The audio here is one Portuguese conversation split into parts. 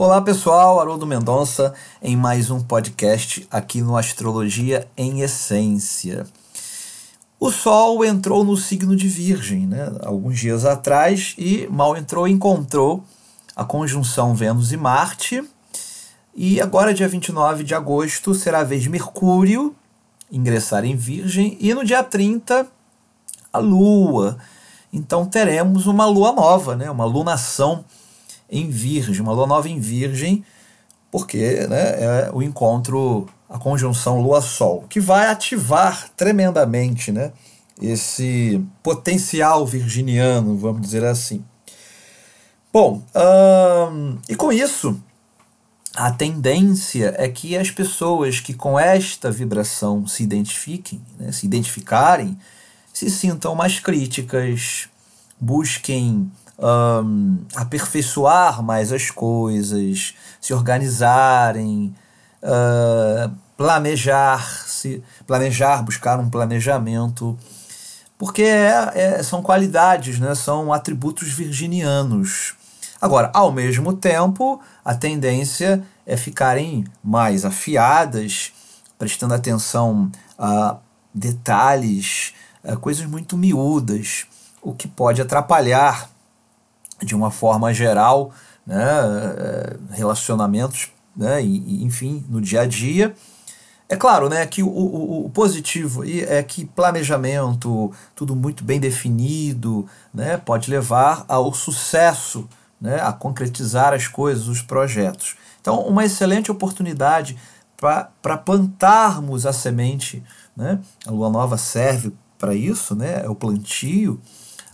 Olá pessoal, Haroldo Mendonça em mais um podcast aqui no Astrologia em Essência. O Sol entrou no signo de Virgem, né, alguns dias atrás, e mal entrou, encontrou a conjunção Vênus e Marte. E agora, dia 29 de agosto, será a vez de Mercúrio ingressar em Virgem, e no dia 30, a Lua. Então teremos uma lua nova, né, uma lunação em Virgem, uma lua nova em Virgem, porque né, é o encontro, a conjunção Lua-Sol, que vai ativar tremendamente né, esse potencial virginiano, vamos dizer assim. Bom, hum, e com isso, a tendência é que as pessoas que com esta vibração se identifiquem, né, se identificarem, se sintam mais críticas, busquem um, aperfeiçoar mais as coisas, se organizarem, uh, planejar, se planejar, buscar um planejamento, porque é, é, são qualidades, né, são atributos virginianos. Agora, ao mesmo tempo, a tendência é ficarem mais afiadas, prestando atenção a detalhes, a coisas muito miúdas, o que pode atrapalhar de uma forma geral, né, eh, relacionamentos, né, enfim, no dia a dia. É claro né, que o, o, o, positivo é que planejamento, tudo muito bem definido, né, pode levar ao sucesso, né, a concretizar as coisas, os projetos. Então, uma excelente oportunidade para plantarmos a semente. Né? A lua nova serve para isso, né? é o plantio.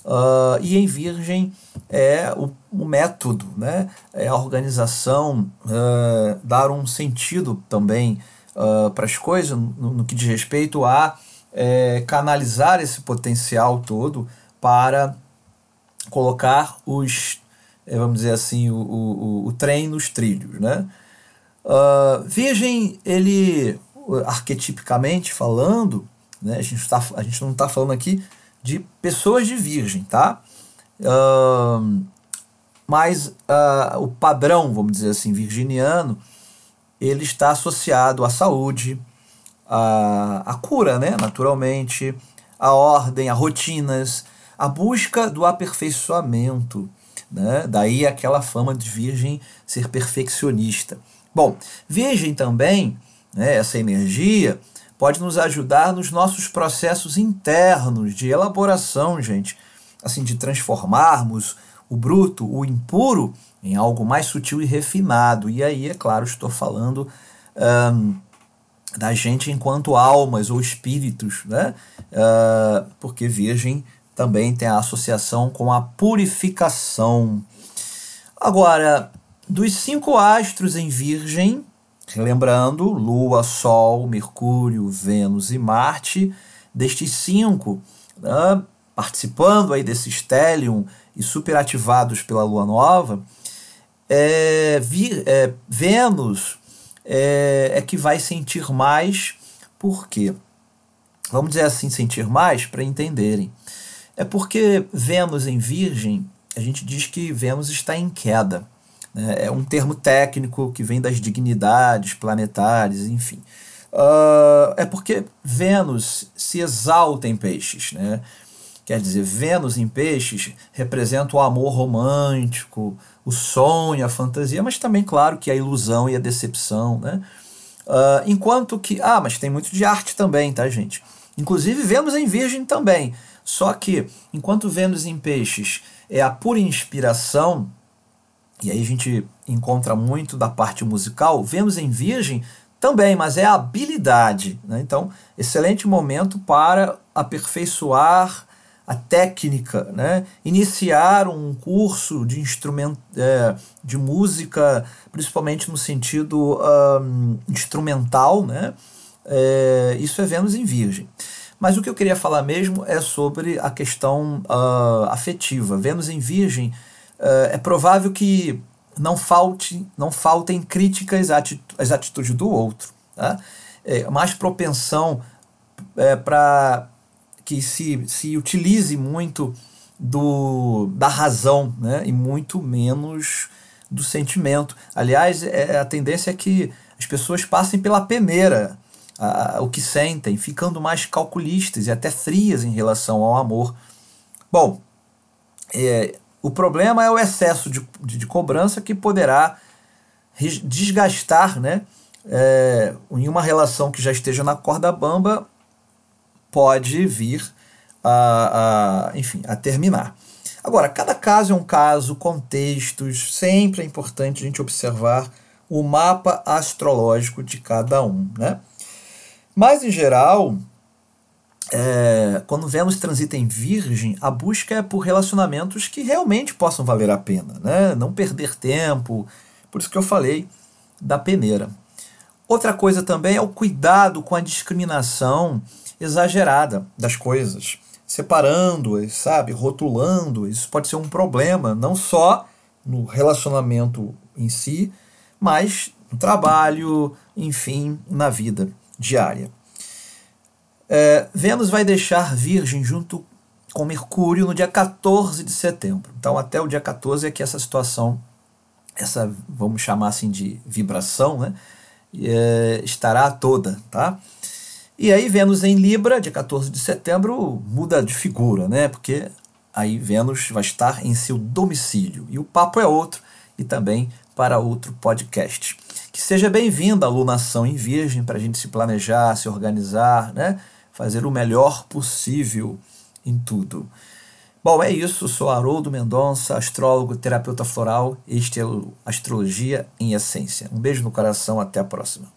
Uh, e em Virgem é o, o, método, né? é a organização, uh, dar um sentido também uh, para as coisas, no, no, que diz respeito a é, canalizar esse potencial todo para colocar os, é, vamos dizer assim, o, o, o trem nos trilhos. Né? Virgem, ele, arquetipicamente falando, né, a, gente tá, a gente não está falando aqui de pessoas de virgem, tá? Uh, mas uh, o padrão, vamos dizer assim, virginiano, ele está associado à saúde, à, à cura, né? naturalmente, à ordem, a rotinas, à busca do aperfeiçoamento. Né? Daí aquela fama de virgem ser perfeccionista. Bom, virgem também, né, essa energia, pode nos ajudar nos nossos processos internos de elaboração, gente, assim, de transformarmos o bruto, o impuro, em algo mais sutil e refinado. E aí, é claro, estou falando um, da gente enquanto almas ou espíritos, né? Uh, porque Virgem também tem a associação com a purificação. Agora, dos cinco astros em Virgem, Lembrando, Lua, Sol, Mercúrio, Vênus e Marte, destes cinco, né, participando aí desse stellium e superativados pela Lua Nova, é, vi, é, Vênus é, é que vai sentir mais, por quê? Vamos dizer assim, sentir mais para entenderem. É porque Vênus em Virgem, a gente diz que Vênus está em queda. Né? É um termo técnico que vem das dignidades planetárias, enfim. Uh, é porque Vênus se exalta em peixes. Né? Quer dizer, Vênus em peixes representa o amor romântico, o sonho, a fantasia, mas também, claro, que a ilusão e a decepção. Né? Uh, enquanto que. Ah, mas tem muito de arte também, tá, gente? Inclusive, Vênus em Virgem também. Só que, enquanto Vênus em Peixes é a pura inspiração, e aí a gente encontra muito da parte musical. Vemos em Virgem também, mas é a habilidade. Né? Então, excelente momento para aperfeiçoar a técnica, né? iniciar um curso de instrumento, é, de música, principalmente no sentido um, instrumental, né? É, isso é Vênus em Virgem. Mas o que eu queria falar mesmo é sobre a questão uh, afetiva. Vênus em Virgem é provável que não falte não faltem críticas às atitudes do outro. Tá? É, mais propensão é, para que se, se utilize muito do, da razão né? e muito menos do sentimento. Aliás, é, a tendência é que as pessoas passem pela peneira o que sentem, ficando mais calculistas e até frias em relação ao amor. Bom, é, o problema é o excesso de, de, de cobrança que poderá desgastar, né? É, em uma relação que já esteja na corda bamba, pode vir a, a, enfim, a terminar. Agora, cada caso é um caso, contextos, sempre é importante a gente observar o mapa astrológico de cada um, né? Mas, em geral, é, quando Vênus transita em Virgem, a busca é por relacionamentos que realmente possam valer a pena, né? Não perder tempo. Por isso que eu falei da peneira. Outra coisa também é o cuidado com a discriminação exagerada das coisas, separando-as, sabe, rotulando. Isso pode ser um problema, não só no relacionamento em si, mas no trabalho, enfim, na vida diária. É, Vênus vai deixar Virgem junto com Mercúrio no dia 14 de setembro. Então, até o dia 14 é que essa situação, essa, vamos chamar assim de vibração, né, é, estará toda, tá? E aí Vênus em Libra, dia 14 de setembro, muda de figura, né? Porque aí Vênus vai estar em seu domicílio. E o papo é outro e também para outro podcast. Que seja bem-vinda a alunação em Virgem para a gente se planejar, se organizar, né? Fazer o melhor possível em tudo. Bom, é isso. Sou Haroldo Mendonça, astrólogo, terapeuta floral. Este é o Astrologia em Essência. Um beijo no coração, até a próxima.